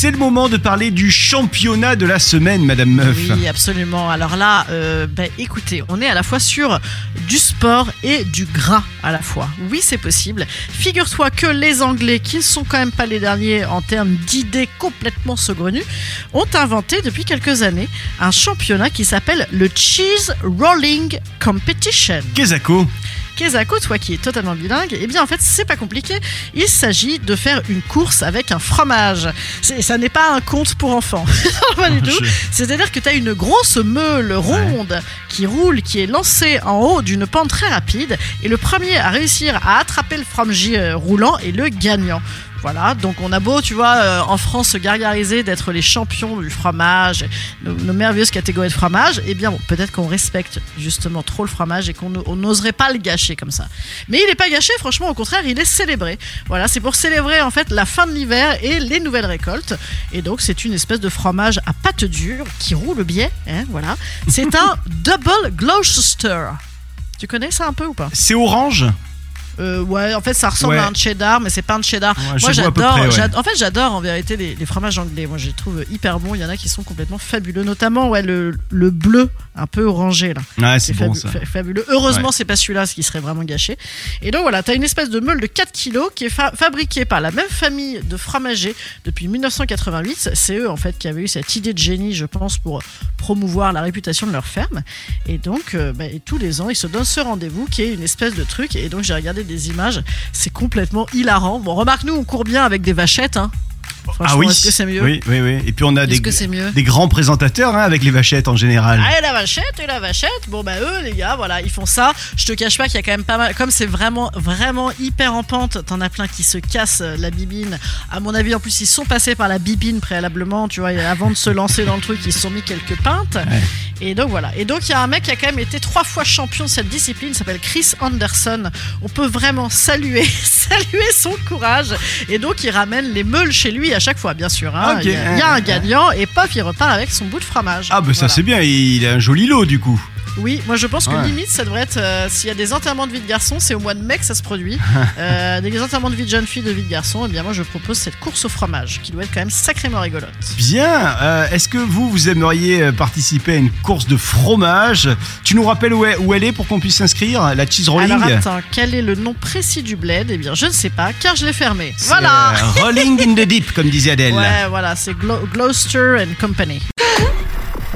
C'est le moment de parler du championnat de la semaine, Madame Meuf. Oui, absolument. Alors là, euh, ben, écoutez, on est à la fois sur du sport et du gras à la fois. Oui, c'est possible. Figure-toi que les Anglais, qui ne sont quand même pas les derniers en termes d'idées complètement saugrenues, ont inventé depuis quelques années un championnat qui s'appelle le Cheese Rolling Competition. Kezako. Kezako, toi qui es totalement bilingue, eh bien en fait c'est pas compliqué. Il s'agit de faire une course avec un fromage. C'est- Ça n'est pas un conte pour enfants. Pas du tout. Je- C'est-à-dire que tu as une grosse meule ronde qui roule, qui est lancée en haut d'une pente très rapide, et le premier à réussir à attraper le fromage euh, roulant est le gagnant. Voilà, donc on a beau, tu vois, euh, en France se gargariser d'être les champions du fromage, nos, nos merveilleuses catégories de fromage, eh bien bon, peut-être qu'on respecte justement trop le fromage et qu'on n'oserait pas le gâcher comme ça. Mais il n'est pas gâché, franchement, au contraire, il est célébré. Voilà, c'est pour célébrer en fait la fin de l'hiver et les nouvelles récoltes. Et donc c'est une espèce de fromage à pâte dure qui roule bien, hein, voilà. C'est un double Gloucester. Tu connais ça un peu ou pas? C'est orange? Euh, ouais, en fait, ça ressemble Ouais. à un cheddar, mais c'est pas un cheddar. Ouais, Moi, j'adore. ouais. En fait, j'adore en vérité les, les fromages anglais. Moi, je les trouve hyper bons. Il y en a qui sont complètement fabuleux, notamment ouais, le, le bleu, un peu orangé là. C'est bon fabu- fabuleux. Heureusement, c'est pas celui-là, ce qui serait vraiment gâché. Et donc voilà, tu as une espèce de meule de 4 kilos qui est fa- fabriquée par la même famille de fromagers depuis 1988. C'est eux en fait qui avaient eu cette idée de génie, je pense, pour promouvoir la réputation de leur ferme. Et donc, euh, bah, et tous les ans, ils se donnent ce rendez-vous qui est une espèce de truc. Et donc, j'ai regardé des images, c'est complètement hilarant. Bon, remarque, nous, on court bien avec des vachettes. Hein. Ah oui. est-ce que c'est mieux Oui, oui, oui. Et puis on a des, des grands présentateurs hein, avec les vachettes en général. Ah, et la vachette, et la vachette. Bon, bah, eux, les gars, voilà, ils font ça. Je te cache pas qu'il y a quand même pas mal. Comme c'est vraiment, vraiment hyper en pente, t'en as plein qui se cassent euh, la bibine. À mon avis, en plus, ils sont passés par la bibine préalablement, tu vois, avant de se lancer dans le truc, ils se sont mis quelques pintes. Et donc, voilà. Et donc, il y a un mec qui a quand même été trois fois champion de cette discipline, il s'appelle Chris Anderson. On peut vraiment saluer, saluer son courage. Et donc, il ramène les meules chez lui à chaque fois, bien sûr. hein. Il y a- il y, a un gagnant, et paf, il repart avec son bout de fromage. Ah bah ça c'est bien, il a un joli lot du coup. Oui, moi je pense que Ouais. limite ça devrait être euh, s'il y a des enterrements de vie de garçon, c'est au mois de mai que ça se produit. Euh, des enterrements de vie de jeune fille, de vie de garçon, et bien moi je propose cette course au fromage qui doit être quand même sacrément rigolote. Bien, euh, est-ce que vous, vous aimeriez euh, participer à une course de fromage? Tu nous rappelles où, est- où elle est pour qu'on puisse s'inscrire La cheese rolling? Alors attends, quel est le nom précis du bled? Eh bien je ne sais pas car je l'ai fermé. Voilà. rolling in the deep, comme disait Adèle. Ouais, voilà, c'est Glo- Gloucester and Company.